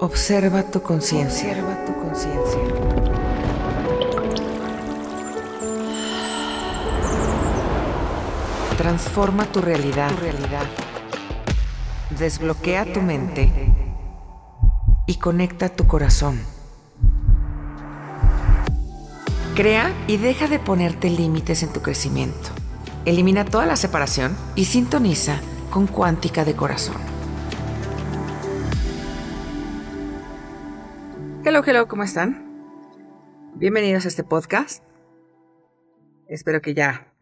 Observa tu conciencia. Observa tu conciencia. Transforma tu realidad. Tu realidad. Desbloquea tu mente y conecta tu corazón. Crea y deja de ponerte límites en tu crecimiento. Elimina toda la separación y sintoniza con cuántica de corazón. Hello, hello, ¿cómo están? Bienvenidos a este podcast. Espero que ya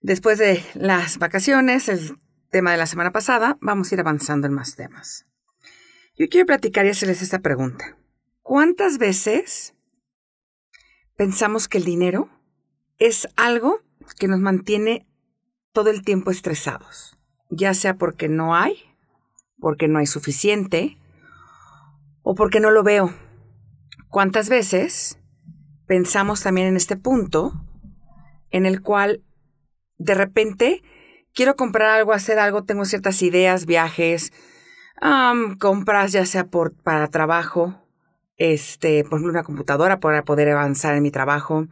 después de las vacaciones, el tema de la semana pasada, vamos a ir avanzando en más temas. Yo quiero platicar y hacerles esta pregunta. ¿Cuántas veces pensamos que el dinero es algo que nos mantiene todo el tiempo estresados? Ya sea porque no hay, porque no hay suficiente o porque no lo veo. ¿Cuántas veces pensamos también en este punto en el cual de repente quiero comprar algo, hacer algo, tengo ciertas ideas, viajes, compras ya sea por, para trabajo, este, por una computadora para poder avanzar en mi trabajo,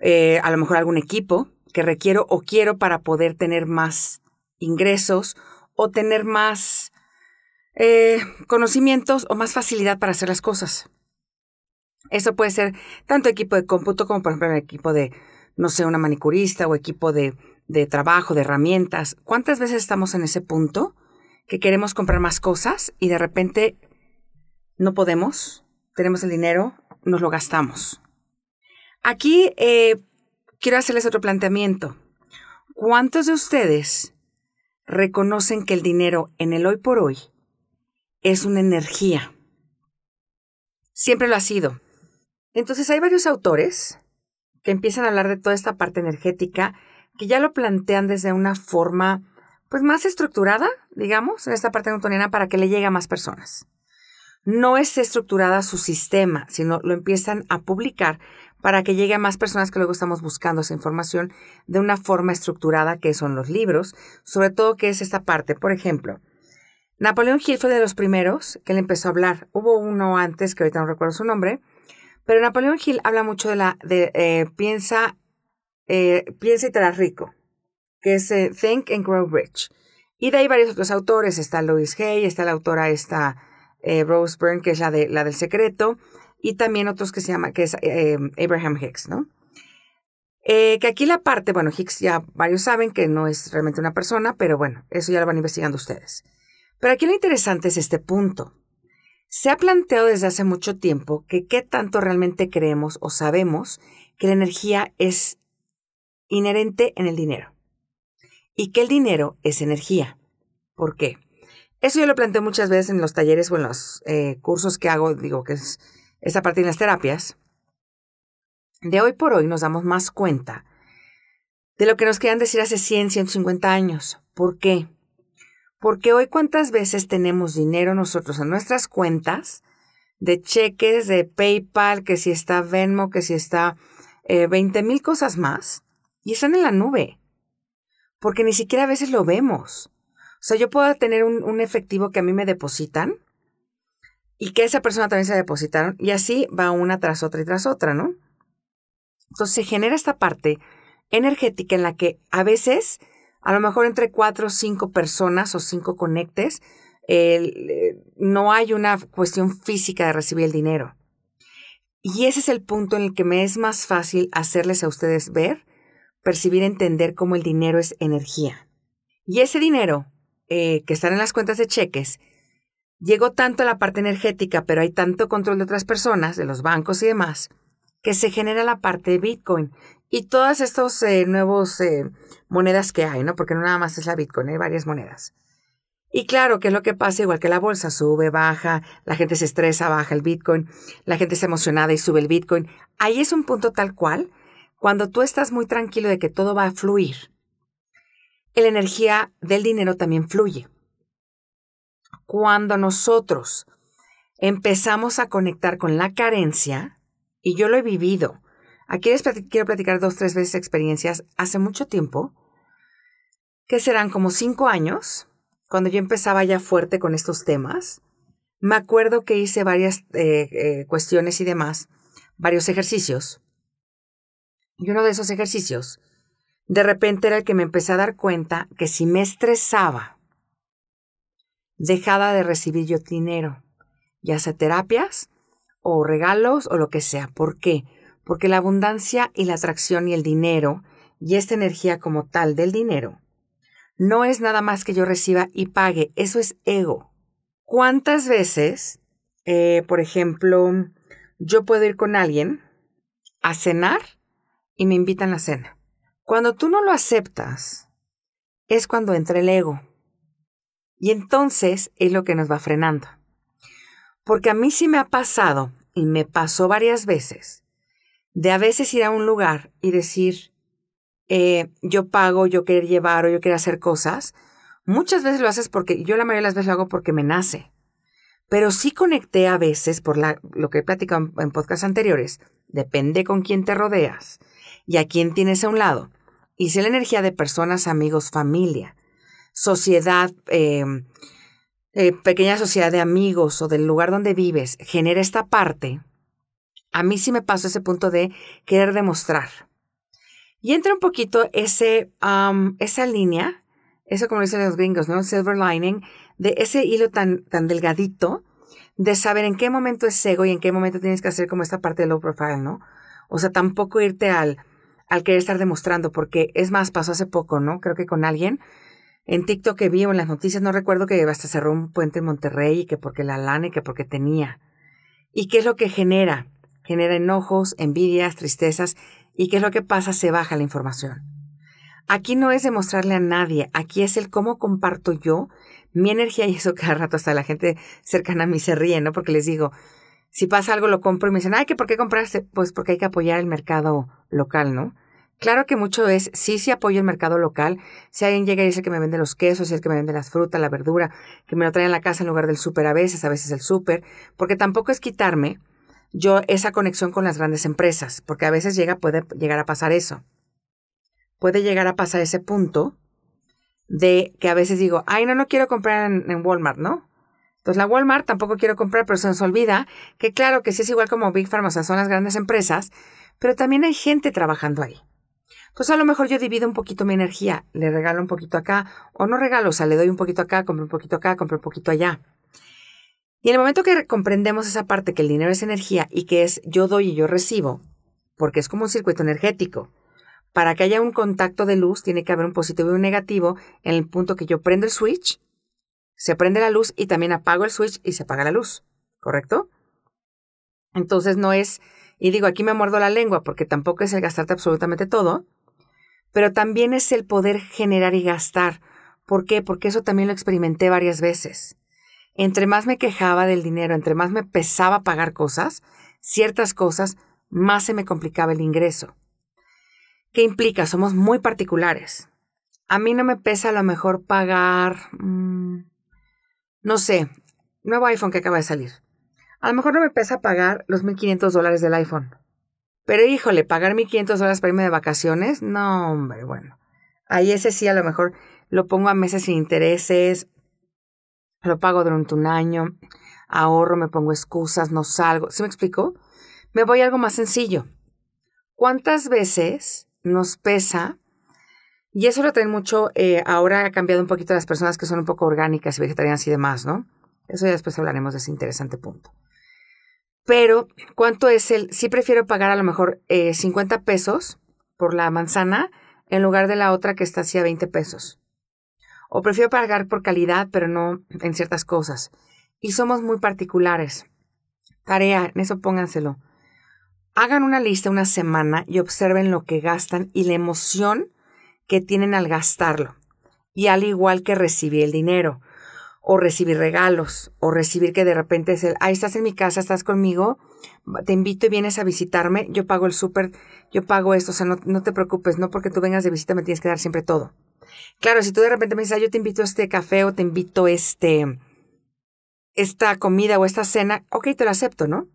eh, a lo mejor algún equipo que requiero o quiero para poder tener más ingresos o tener más eh, conocimientos o más facilidad para hacer las cosas. Eso puede ser tanto equipo de cómputo como, por ejemplo, equipo de, no sé, una manicurista o equipo de, de trabajo, de herramientas. ¿Cuántas veces estamos en ese punto que queremos comprar más cosas y de repente no podemos, tenemos el dinero, nos lo gastamos? Aquí eh, quiero hacerles otro planteamiento. ¿Cuántos de ustedes reconocen que el dinero en el hoy por hoy es una energía? Siempre lo ha sido. Entonces hay varios autores que empiezan a hablar de toda esta parte energética que ya lo plantean desde una forma pues más estructurada, digamos, en esta parte newtoniana para que le llegue a más personas. No es estructurada su sistema, sino lo empiezan a publicar para que llegue a más personas que luego estamos buscando esa información de una forma estructurada, que son los libros, sobre todo que es esta parte. Por ejemplo, Napoleón Hill fue de los primeros que le empezó a hablar. Hubo uno antes, que ahorita no recuerdo su nombre, pero Napoleón Hill habla mucho de la, de eh, piensa, eh, piensa y te harás rico, que es eh, Think and Grow Rich. Y de ahí varios otros autores, está Louise Hay, está la autora esta Rose Byrne, que es la, de, la del secreto, y también otros que se llama, que es Abraham Hicks, ¿no? que aquí la parte, bueno, Hicks ya varios saben que no es realmente una persona, pero bueno, eso ya lo van investigando ustedes. Pero aquí lo interesante es este punto. Se ha planteado desde hace mucho tiempo que qué tanto realmente creemos o sabemos que la energía es inherente en el dinero y que el dinero es energía. ¿Por qué? Eso yo lo planteo muchas veces en los talleres o en los eh, cursos que hago, digo que es esa parte de las terapias. De hoy por hoy nos damos más cuenta de lo que nos querían decir hace 100, 150 años. ¿Por qué? Porque hoy cuántas veces tenemos dinero nosotros en nuestras cuentas de cheques, de PayPal, que si está Venmo, que si está eh, 20 mil cosas más, y están en la nube. Porque ni siquiera a veces lo vemos. O sea, yo puedo tener un, un efectivo que a mí me depositan y que esa persona también se depositaron, y así va una tras otra y tras otra, ¿no? Entonces se genera esta parte energética en la que a veces a lo mejor entre cuatro o cinco personas o cinco conectes, eh, no hay una cuestión física de recibir el dinero. Y ese es el punto en el que me es más fácil hacerles a ustedes ver, percibir, entender cómo el dinero es energía. Y ese dinero eh, que está en las cuentas de cheques llegó tanto a la parte energética, pero hay tanto control de otras personas, de los bancos y demás, que se genera la parte de Bitcoin. Y todas estas eh, nuevas eh, monedas que hay, ¿no? Porque no nada más es la Bitcoin, hay varias monedas. Y claro, ¿qué es lo que pasa? Igual que la bolsa, sube, baja, la gente se estresa, baja el Bitcoin, la gente está emocionada y sube el Bitcoin. Ahí es un punto tal cual, cuando tú estás muy tranquilo de que todo va a fluir, la energía del dinero también fluye. Cuando nosotros empezamos a conectar con la carencia, y yo lo he vivido, Aquí les quiero platicar dos, tres veces experiencias hace mucho tiempo, que serán como cinco años, cuando yo empezaba ya fuerte con estos temas. me acuerdo que hice varias eh, eh, cuestiones y demás, varios ejercicios. Y uno de esos ejercicios, de repente era el que me empecé a dar cuenta que si me estresaba, dejaba de recibir yo dinero, ya sea terapias o regalos o lo que sea. ¿Por qué? Porque la abundancia y la atracción y el dinero y esta energía como tal del dinero no es nada más que yo reciba y pague, eso es ego. ¿Cuántas veces, eh, por ejemplo, yo puedo ir con alguien a cenar y me invitan a cena? Cuando tú no lo aceptas, es cuando entra el ego. Y entonces es lo que nos va frenando. Porque a mí sí me ha pasado, y me pasó varias veces, de a veces ir a un lugar y decir, eh, yo pago, yo quiero llevar o yo quiero hacer cosas, Muchas veces lo haces porque, yo la mayoría de las veces lo hago porque me nace. Pero sí conecté a veces, por la, lo que he platicado en, en podcasts anteriores, depende con quién te rodeas y a quién tienes a un lado. Y si la energía de personas, amigos, familia, sociedad, eh, eh, pequeña sociedad de amigos o del lugar donde vives genera esta parte, a mí sí me pasó ese punto de querer demostrar. Y entra un poquito ese, esa línea eso como dicen los gringos, ¿no? Silver lining, de ese hilo tan, tan delgadito de saber en qué momento es ego y en qué momento tienes que hacer como esta parte de low profile, ¿no? O sea, tampoco irte al, al querer estar demostrando, porque es más, pasó hace poco, ¿no? Creo que con alguien en TikTok que vi o en las noticias, no recuerdo que hasta cerró un puente en Monterrey y que porque la lana y que porque tenía. ¿Y qué es lo que genera? Genera enojos, envidias, tristezas. ¿Y qué es lo que pasa? Se baja la información. Aquí no es demostrarle a nadie, aquí es el cómo comparto yo mi energía y eso cada rato hasta la gente cercana a mí se ríe, ¿no? Porque les digo, si pasa algo lo compro y me dicen, ay, ¿que por qué compraste? Pues porque hay que apoyar el mercado local, ¿no? Claro que mucho es, sí, sí apoyo el mercado local. Si alguien llega y dice que me vende los quesos, si es que me vende las frutas, la verdura, que me lo traen a la casa en lugar del súper a veces, a veces el súper, porque tampoco es quitarme yo esa conexión con las grandes empresas, porque a veces llega, puede llegar a pasar eso puede llegar a pasar ese punto de que a veces digo, ay, no, no quiero comprar en, Walmart, ¿no? Entonces la Walmart tampoco quiero comprar, pero se nos olvida que claro que sí es igual como Big Pharma, o sea, son las grandes empresas, pero también hay gente trabajando ahí. Entonces a lo mejor yo divido un poquito mi energía, le regalo un poquito acá, o no regalo, o sea, le doy un poquito acá, compro un poquito acá, compro un poquito allá. Y en el momento que comprendemos esa parte que el dinero es energía y que es yo doy y yo recibo, porque es como un circuito energético, para que haya un contacto de luz, tiene que haber un positivo y un negativo en el punto que yo prendo el switch, se prende la luz y también apago el switch y se apaga la luz. ¿Correcto? Entonces no es, y digo, aquí me muerdo la lengua porque tampoco es el gastarte absolutamente todo, pero también es el poder generar y gastar. ¿Por qué? Porque eso también lo experimenté varias veces. Entre más me quejaba del dinero, entre más me pesaba pagar cosas, ciertas cosas, más se me complicaba el ingreso. ¿Qué implica? Somos muy particulares. A mí no me pesa a lo mejor pagar, mm, no sé, nuevo iPhone que acaba de salir. A lo mejor no me pesa pagar los 1.500 dólares del iPhone. Pero híjole, pagar 1.500 dólares para irme de vacaciones, no, hombre, bueno. Ahí ese sí a lo mejor lo pongo a meses sin intereses, lo pago durante un año, ahorro, me pongo excusas, no salgo. ¿Sí me explico? Me voy a algo más sencillo. ¿Cuántas veces nos pesa. Y eso lo traen mucho, eh, ahora ha cambiado un poquito las personas que son un poco orgánicas y vegetarianas y demás, ¿no? Eso ya después hablaremos de ese interesante punto. Pero, ¿cuánto es el? Sí prefiero pagar a lo mejor 50 eh, pesos por la manzana en lugar de la otra que está así a 20 pesos. O prefiero pagar por calidad, pero no en ciertas cosas. Y somos muy particulares. Tarea, en eso pónganselo. Hagan una lista una semana y observen lo que gastan y la emoción que tienen al gastarlo. Y al igual que recibir el dinero, o recibir regalos, o recibir que de repente es el, ahí estás en mi casa, estás conmigo, te invito y vienes a visitarme, yo pago el súper, yo pago esto, o sea, no, te preocupes, no porque tú vengas de visita me tienes que dar siempre todo. Claro, si tú de repente me dices, yo te invito a este café o te invito este, esta comida o esta cena, ok, te lo acepto, ¿no?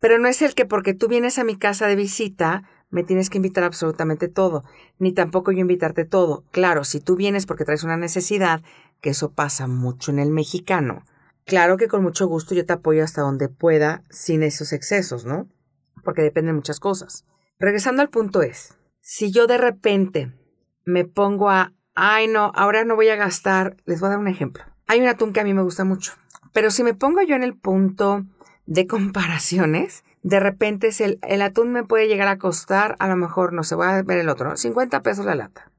Pero no es el que porque tú vienes a mi casa de visita, me tienes que invitar absolutamente todo, ni tampoco yo invitarte todo. Claro, si tú vienes porque traes una necesidad, que eso pasa mucho en el mexicano, Claro que con mucho gusto yo te apoyo hasta donde pueda sin esos excesos, ¿no? Porque dependen muchas cosas. Regresando al punto es, si yo de repente me pongo a, ay no, ahora no voy a gastar, les voy a dar un ejemplo. Hay un atún que a mí me gusta mucho, pero si me pongo yo en el punto de comparaciones, de repente el, el atún me puede llegar a costar, a lo mejor, no sé, voy a ver el otro, 50 pesos la lata.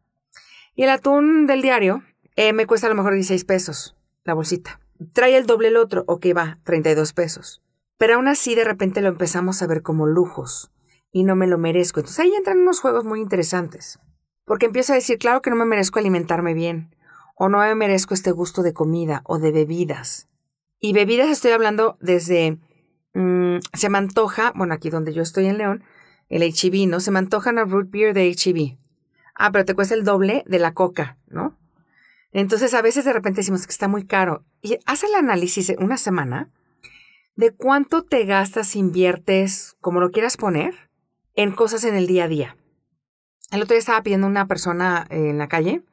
Y el atún del diario eh, me cuesta a lo mejor 16 pesos la bolsita. Trae el doble el otro, o que va, 32 pesos. Pero aún así de repente lo empezamos a ver como lujos y no me lo merezco. Entonces ahí entran unos juegos muy interesantes. Porque empiezo a decir, claro que no me merezco alimentarme bien, o no me merezco este gusto de comida o de bebidas. Y bebidas estoy hablando desde, mm, se me antoja, bueno, aquí donde yo estoy en León, el HEB, ¿no? Se me antoja una root beer de HEB. Ah, pero te cuesta el doble de la coca, ¿no? Entonces a veces de repente decimos que está muy caro. Y haz el análisis una semana de cuánto te gastas, inviertes, como lo quieras poner, en cosas en el día a día. El otro día estaba pidiendo una persona en la calle.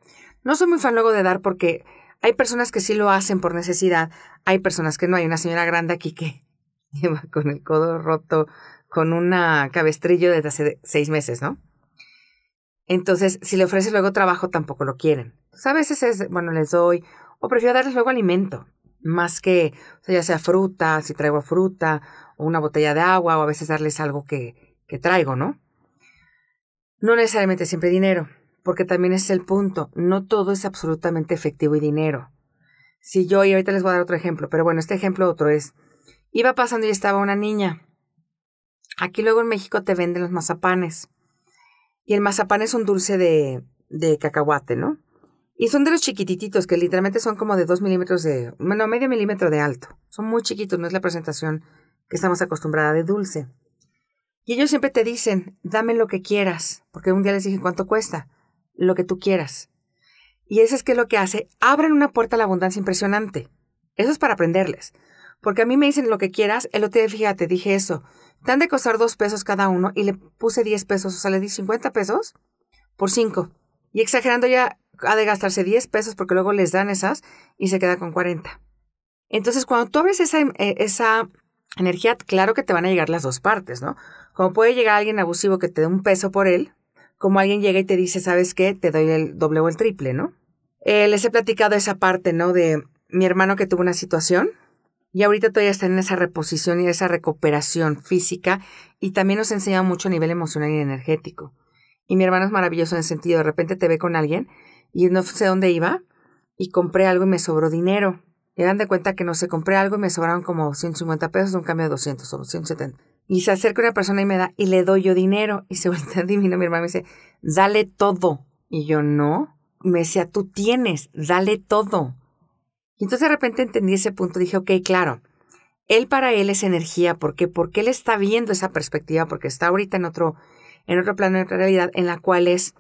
No soy muy fan luego de dar porque hay personas que sí lo hacen por necesidad, hay personas que no. Hay una señora grande aquí que lleva con el codo roto, con una cabestrillo desde hace seis meses, ¿no? Entonces, si le ofreces luego trabajo, tampoco lo quieren. Pues a veces es, bueno, les doy, o prefiero darles luego alimento, más que, o sea, ya sea fruta, si traigo fruta, o una botella de agua, o a veces darles algo que, que traigo, ¿no? No necesariamente siempre dinero, porque también es el punto, no todo es absolutamente efectivo y dinero. Si yo, y ahorita les voy a dar otro ejemplo, pero bueno, este ejemplo otro es, iba pasando y estaba una niña. Aquí luego en México te venden los mazapanes. Y el mazapán es un dulce de, de cacahuate, ¿no? Y son de los chiquititos, que literalmente son como de dos milímetros de, bueno, medio milímetro de alto. Son muy chiquitos, no es la presentación que estamos acostumbrados de dulce. Y ellos siempre te dicen, dame lo que quieras, porque un día les dije, ¿cuánto cuesta? Lo que tú quieras. Y eso es que lo que hace, abren una puerta a la abundancia impresionante. Eso es para aprenderles. Porque a mí me dicen lo que quieras, el otro día, fíjate, dije eso, dan de costar dos pesos cada uno y le puse diez pesos, o sea, le di cincuenta pesos por cinco. Y exagerando ya ha de gastarse diez pesos porque luego les dan esas y se queda con cuarenta. Entonces, cuando tú abres esa, eh, esa energía, claro que te van a llegar las dos partes, ¿no? Como puede llegar alguien abusivo que te dé un peso por él, como alguien llega y te dice, ¿sabes qué? Te doy el doble o el triple, ¿no? Eh, les he platicado esa parte, ¿no? De mi hermano que tuvo una situación y ahorita todavía está en esa reposición y esa recuperación física y también nos enseña mucho a nivel emocional y energético. Y mi hermano es maravilloso en el sentido, de repente te ve con alguien y no sé dónde iba y compré algo y me sobró dinero. Y dan de cuenta que no sé, compré algo y me sobraron como 150 pesos, un cambio de 200 o 170. Y se acerca una persona y me da, y le doy yo dinero. Y se vuelve divino, mi hermano me dice, dale todo. Y yo, no. Me decía, tú tienes, dale todo. Y entonces de repente entendí ese punto, dije, ok, claro, él para él es energía, ¿por qué? Porque él está viendo esa perspectiva, porque está ahorita en otro, en otro plano, en otra realidad, en la cual es,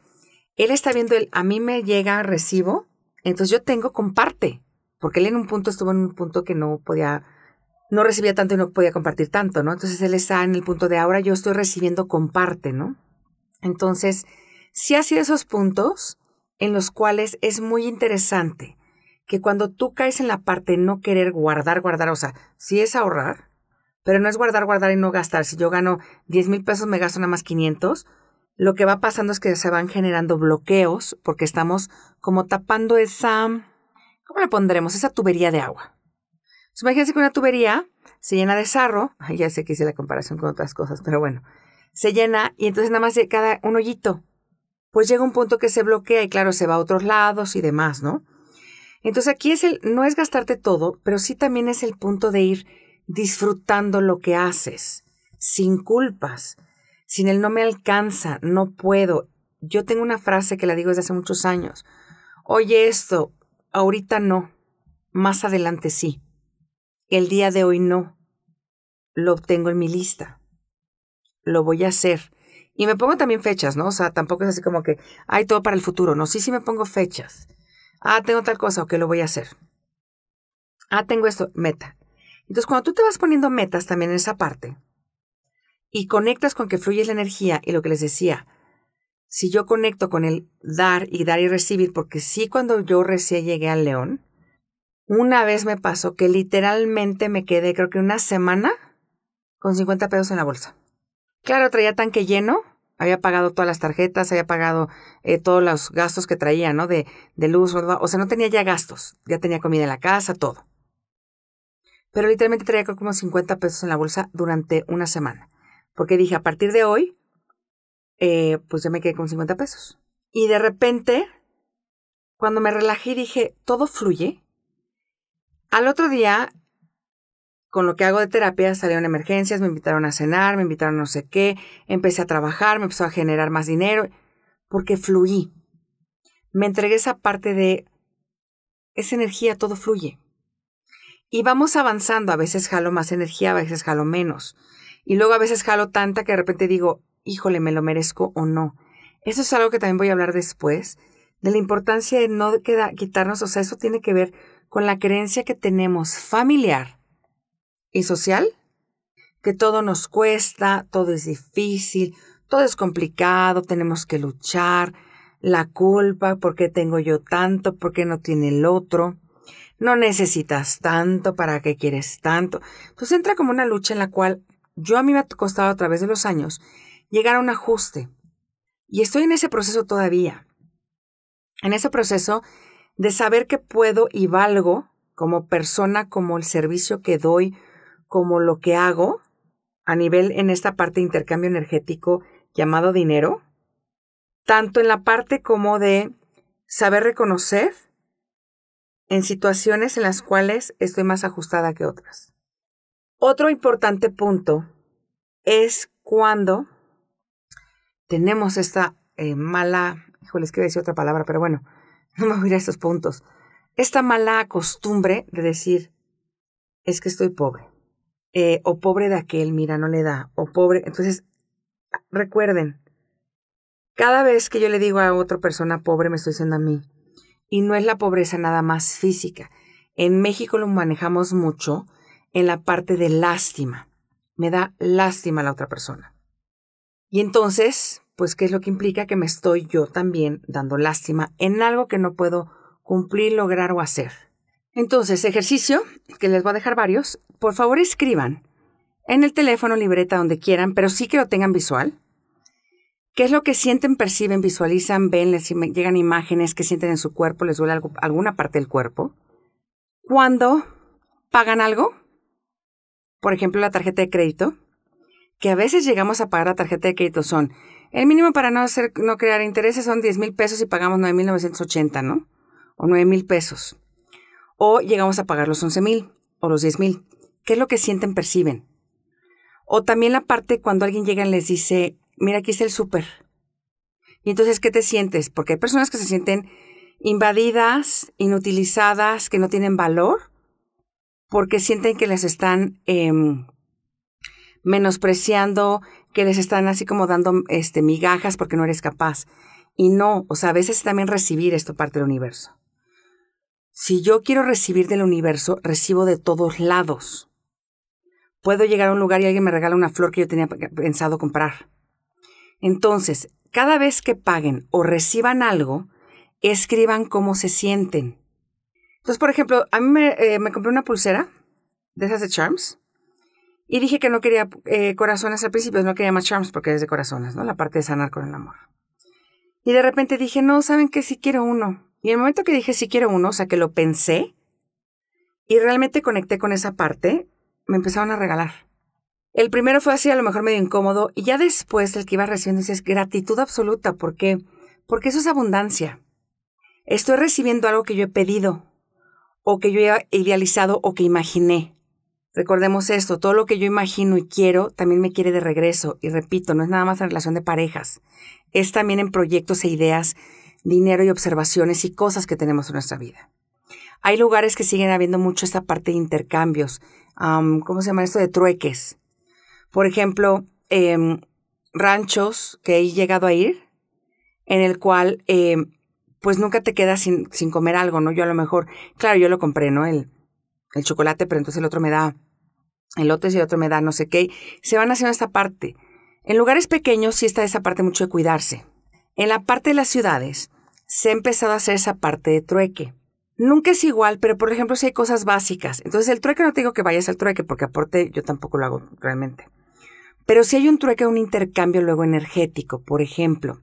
él está viendo, él, a mí me llega, recibo, entonces yo tengo, comparte, porque él en un punto estuvo en un punto que no podía, no recibía tanto y no podía compartir tanto, ¿no? Entonces él está en el punto de ahora yo estoy recibiendo, comparte, ¿no? Entonces, sí ha sido esos puntos en los cuales es muy interesante que cuando tú caes en la parte de no querer guardar, guardar, o sea, sí es ahorrar, pero no es guardar, guardar y no gastar. Si yo gano 10 mil pesos, me gasto nada más 500. Lo que va pasando es que se van generando bloqueos porque estamos como tapando esa, ¿cómo le pondremos? Esa tubería de agua. Imagínense que una tubería se llena de sarro, ya sé que hice la comparación con otras cosas, pero bueno, se llena y entonces nada más cada un hoyito. Pues llega un punto que se bloquea y claro, se va a otros lados y demás, ¿no? Entonces aquí es el, no es gastarte todo, pero sí también es el punto de ir disfrutando lo que haces, sin culpas, sin el no me alcanza, no puedo. Yo tengo una frase que la digo desde hace muchos años. Oye esto, ahorita no, más adelante sí. El día de hoy no. Lo tengo en mi lista. Lo voy a hacer. Y me pongo también fechas, ¿no? O sea, tampoco es así como que hay todo para el futuro. No, sí, sí me pongo fechas. Ah, tengo tal cosa, ok, lo voy a hacer. Ah, tengo esto, meta. Entonces, cuando tú te vas poniendo metas también en esa parte y conectas con que fluye la energía y lo que les decía, si yo conecto con el dar y dar y recibir, porque sí cuando yo recién llegué al león, Una vez me pasó que literalmente me quedé, creo que una semana, con 50 pesos en la bolsa. Claro, traía tanque lleno, había pagado todas las tarjetas, había pagado eh, todos los gastos que traía, ¿no? De, de luz, o sea, no tenía ya gastos, ya tenía comida en la casa, todo. Pero literalmente traía como 50 pesos en la bolsa durante una semana. Porque dije, a partir de hoy, eh, pues ya me quedé con 50 pesos. Y de repente, cuando me relajé dije, todo fluye. Al otro día con lo que hago de terapia salieron emergencias, me invitaron a cenar, me invitaron a no sé qué, empecé a trabajar, me empezó a generar más dinero, porque fluí. Me entregué esa parte de esa energía, todo fluye. Y vamos avanzando, a veces jalo más energía, a veces jalo menos. Y luego a veces jalo tanta que de repente digo, híjole, me lo merezco o no. Eso es algo que también voy a hablar después, de la importancia de no quitarnos, o sea, eso tiene que ver con la creencia que tenemos familiar y social, que todo nos cuesta, todo es difícil, todo es complicado, tenemos que luchar, la culpa, ¿por qué tengo yo tanto? ¿Por qué no tiene el otro? No necesitas tanto, ¿para qué quieres tanto? Entonces entra como una lucha en la cual yo a mí me ha costado a través de los años llegar a un ajuste. Y estoy en ese proceso todavía. En ese proceso de saber que puedo y valgo como persona, como el servicio que doy, como lo que hago a nivel en esta parte de intercambio energético llamado dinero, tanto en la parte como de saber reconocer en situaciones en las cuales estoy más ajustada que otras. Otro importante punto es cuando tenemos esta eh, mala, híjole, les quiero decir otra palabra, pero bueno, no me voy a ir estos puntos. Esta mala costumbre de decir, es que estoy pobre. Eh, o pobre de aquel, mira, no le da, o pobre. Entonces, recuerden, cada vez que yo le digo a otra persona pobre, me estoy diciendo a mí. Y no es la pobreza nada más física. En México lo manejamos mucho en la parte de lástima. Me da lástima a la otra persona. Y entonces, pues, ¿qué es lo que implica? Que me estoy yo también dando lástima en algo que no puedo cumplir, lograr o hacer. Entonces, ejercicio, que les voy a dejar varios, por favor escriban en el teléfono, libreta, donde quieran, pero sí que lo tengan visual. ¿Qué es lo que sienten, perciben, visualizan, ven, les llegan imágenes que sienten en su cuerpo, les duele alguna parte del cuerpo? Cuando pagan algo, por ejemplo la tarjeta de crédito, que a veces llegamos a pagar la tarjeta de crédito son, el mínimo para no, hacer, no crear intereses son 10 mil pesos y pagamos 9.980, ¿no? O 9 mil pesos o llegamos a pagar los 11 mil o los 10 mil. ¿Qué es lo que sienten, perciben? O también la parte cuando alguien llega y les dice, mira, aquí está el súper. Y entonces, ¿qué te sientes? Porque hay personas que se sienten invadidas, inutilizadas, que no tienen valor, porque sienten que les están em, menospreciando, que les están así como dando este, migajas porque no eres capaz. Y no, o sea, a veces también recibir esto parte del universo. Si yo quiero recibir del universo, recibo de todos lados. Puedo llegar a un lugar y alguien me regala una flor que yo tenía pensado comprar. Entonces, cada vez que paguen o reciban algo, escriban cómo se sienten. Entonces, por ejemplo, a mí me, eh, compré una pulsera de esas de Charms y dije que no quería eh, corazones al principio, no quería más Charms porque es de corazones, ¿no? La parte de sanar con el amor. Y de repente dije, no, ¿saben qué? Si quiero uno. Y en el momento que dije si quiero uno, o sea, que lo pensé y realmente conecté con esa parte, me empezaron a regalar. El primero fue así, a lo mejor medio incómodo, y ya después el que iba recibiendo es gratitud absoluta. ¿Por qué? Porque eso es abundancia. Estoy recibiendo algo que yo he pedido, o que yo he idealizado, o que imaginé. Recordemos esto, todo lo que yo imagino y quiero también me quiere de regreso. Y repito, no es nada más en relación de parejas, es también en proyectos e ideas dinero y observaciones y cosas que tenemos en nuestra vida. Hay lugares que siguen habiendo mucho esta parte de intercambios, ¿cómo se llama esto? De trueques. Por ejemplo, em, ranchos que he llegado a ir, en el cual em, pues nunca te quedas sin, sin, comer algo, ¿no? Yo a lo mejor, claro, yo lo compré, ¿no? El, el chocolate, pero entonces el otro me da elotes y otro me da no sé qué. Se van haciendo esta parte. En lugares pequeños sí está esa parte mucho de cuidarse. En la parte de las ciudades, se ha empezado a hacer esa parte de trueque. Nunca es igual, pero por ejemplo, si hay cosas básicas. Entonces, el trueque no te digo que vayas al trueque, porque aporte yo tampoco lo hago realmente. Pero si hay un trueque, un intercambio luego energético, por ejemplo,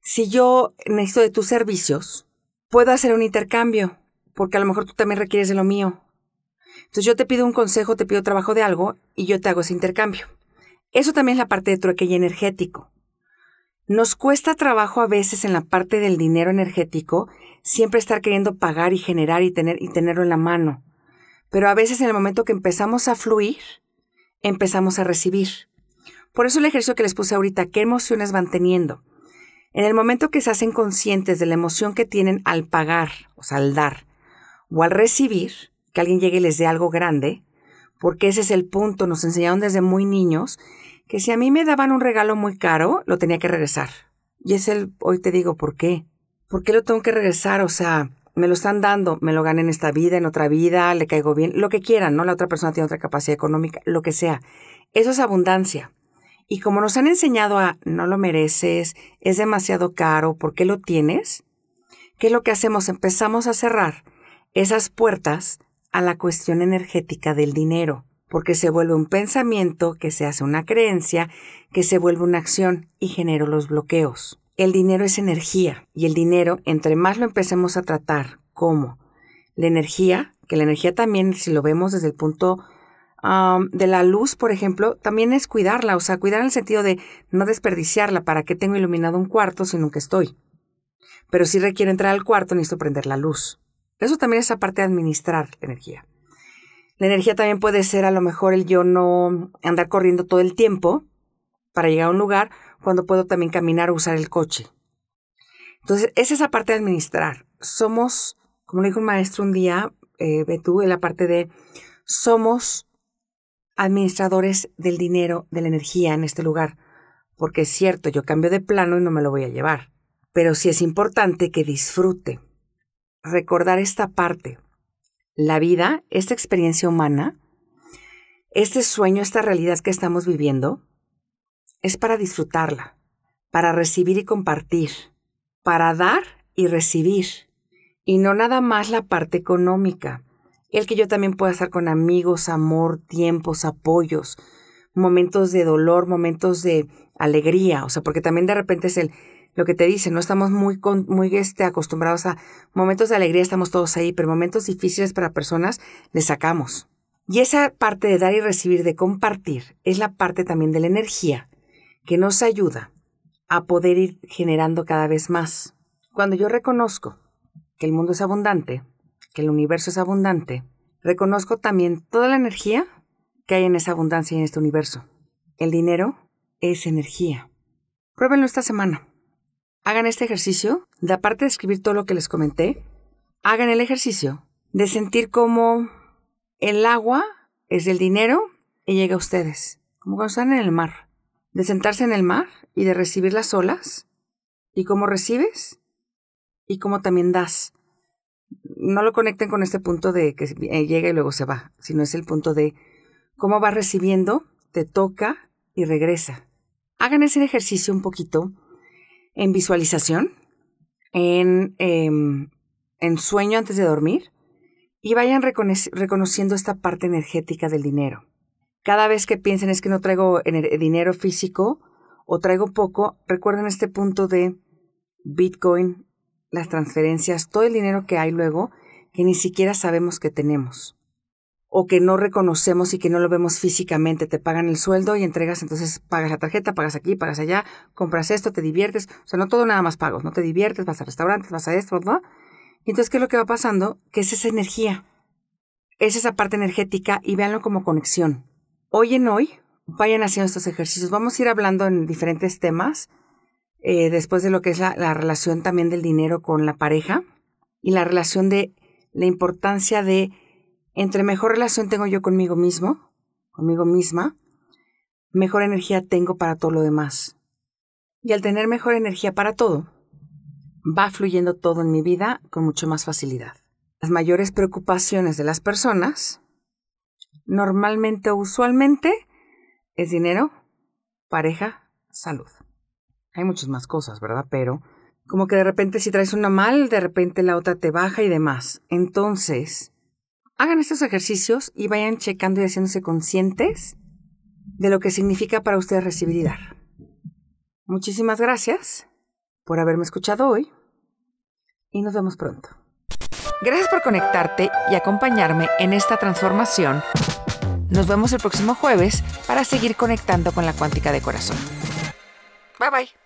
si yo necesito de tus servicios, puedo hacer un intercambio, porque a lo mejor tú también requieres de lo mío. Entonces yo te pido un consejo, te pido trabajo de algo y yo te hago ese intercambio. Eso también es la parte de trueque y energético. Nos cuesta trabajo a veces en la parte del dinero energético siempre estar queriendo pagar y generar y, tener, y tenerlo en la mano. Pero a veces en el momento que empezamos a fluir, empezamos a recibir. Por eso el ejercicio que les puse ahorita, ¿qué emociones van teniendo? En el momento que se hacen conscientes de la emoción que tienen al pagar, o sea, al dar, o al recibir, que alguien llegue y les dé algo grande, porque ese es el punto, nos enseñaron desde muy niños, que si a mí me daban un regalo muy caro, lo tenía que regresar. Y es el, hoy te digo, ¿por qué? ¿Por qué lo tengo que regresar? O sea, me lo están dando, me lo gané en esta vida, en otra vida, le caigo bien, lo que quieran, ¿no? La otra persona tiene otra capacidad económica, lo que sea. Eso es abundancia. Y como nos han enseñado a no lo mereces, es demasiado caro, ¿por qué lo tienes? ¿Qué es lo que hacemos? Empezamos a cerrar esas puertas a la cuestión energética del dinero, porque se vuelve un pensamiento, que se hace una creencia, que se vuelve una acción y genera los bloqueos. El dinero es energía y el dinero, entre más lo empecemos a tratar como la energía, que la energía también, si lo vemos desde el punto de la luz, por ejemplo, también es cuidarla, o sea, cuidar en el sentido de no desperdiciarla. ¿Para qué tengo iluminado un cuarto si nunca estoy? Pero si requiero entrar al cuarto, necesito prender la luz. Eso también es aparte de administrar la energía. La energía también puede ser a lo mejor el yo no andar corriendo todo el tiempo para llegar a un lugar cuando puedo también caminar o usar el coche. Entonces, es esa parte de administrar. Somos, como le dijo un maestro un día, eh, tú, en la parte de somos administradores del dinero, de la energía en este lugar. Porque es cierto, yo cambio de plano y no me lo voy a llevar. Pero sí es importante que disfrute. Recordar esta parte. La vida, esta experiencia humana, este sueño, esta realidad que estamos viviendo, es para disfrutarla, para recibir y compartir, para dar y recibir, y no nada más la parte económica el que yo también pueda estar con amigos, amor, tiempos, apoyos, momentos de dolor, momentos de alegría, o sea, porque también de repente es el lo que te dice, no estamos muy muy este, acostumbrados a momentos de alegría, estamos todos ahí, pero momentos difíciles para personas les sacamos. Y esa parte de dar y recibir, de compartir, es la parte también de la energía que nos ayuda a poder ir generando cada vez más. Cuando yo reconozco que el mundo es abundante, que el universo es abundante, reconozco también toda la energía que hay en esa abundancia y en este universo. El dinero es energía. Pruébenlo esta semana. Hagan este ejercicio, de aparte de escribir todo lo que les comenté, hagan el ejercicio de sentir cómo el agua es del dinero y llega a ustedes, como cuando están en el mar. De sentarse en el mar y de recibir las olas, y cómo recibes y cómo también das no lo conecten con este punto de que llega y luego se va, sino es el punto de cómo va recibiendo, te toca y regresa. Hagan ese ejercicio un poquito en visualización, en, em, en sueño antes de dormir y vayan reconociendo esta parte energética del dinero. Cada vez que piensen es que no traigo dinero físico o traigo poco, recuerden este punto de Bitcoin las transferencias, todo el dinero que hay luego que ni siquiera sabemos que tenemos o que no reconocemos y que no lo vemos físicamente. Te pagan el sueldo y entregas, entonces pagas la tarjeta, pagas aquí, pagas allá, compras esto, te diviertes. O sea, no todo nada más pagos, no te diviertes, vas a restaurantes, vas a esto, ¿no? Y entonces, ¿qué es lo que va pasando? Que es esa energía, es esa parte energética y véanlo como conexión. Hoy en hoy, vayan haciendo estos ejercicios. Vamos a ir hablando en diferentes temas eh, después de lo que es la, la relación también del dinero con la pareja y la relación de la importancia de entre mejor relación tengo yo conmigo mismo, conmigo misma, mejor energía tengo para todo lo demás. Y al tener mejor energía para todo, va fluyendo todo en mi vida con mucho más facilidad. Las mayores preocupaciones de las personas, normalmente o usualmente, es dinero, pareja, salud. Hay muchas más cosas, ¿verdad? Pero Como que de repente si traes una mal, de repente la otra te baja y demás. Entonces, hagan estos ejercicios y vayan checando y haciéndose conscientes de lo que significa para ustedes recibir y dar. Muchísimas gracias por haberme escuchado hoy y nos vemos pronto. Gracias por conectarte y acompañarme en esta transformación. Nos vemos el próximo jueves para seguir conectando con la cuántica de corazón. Bye bye.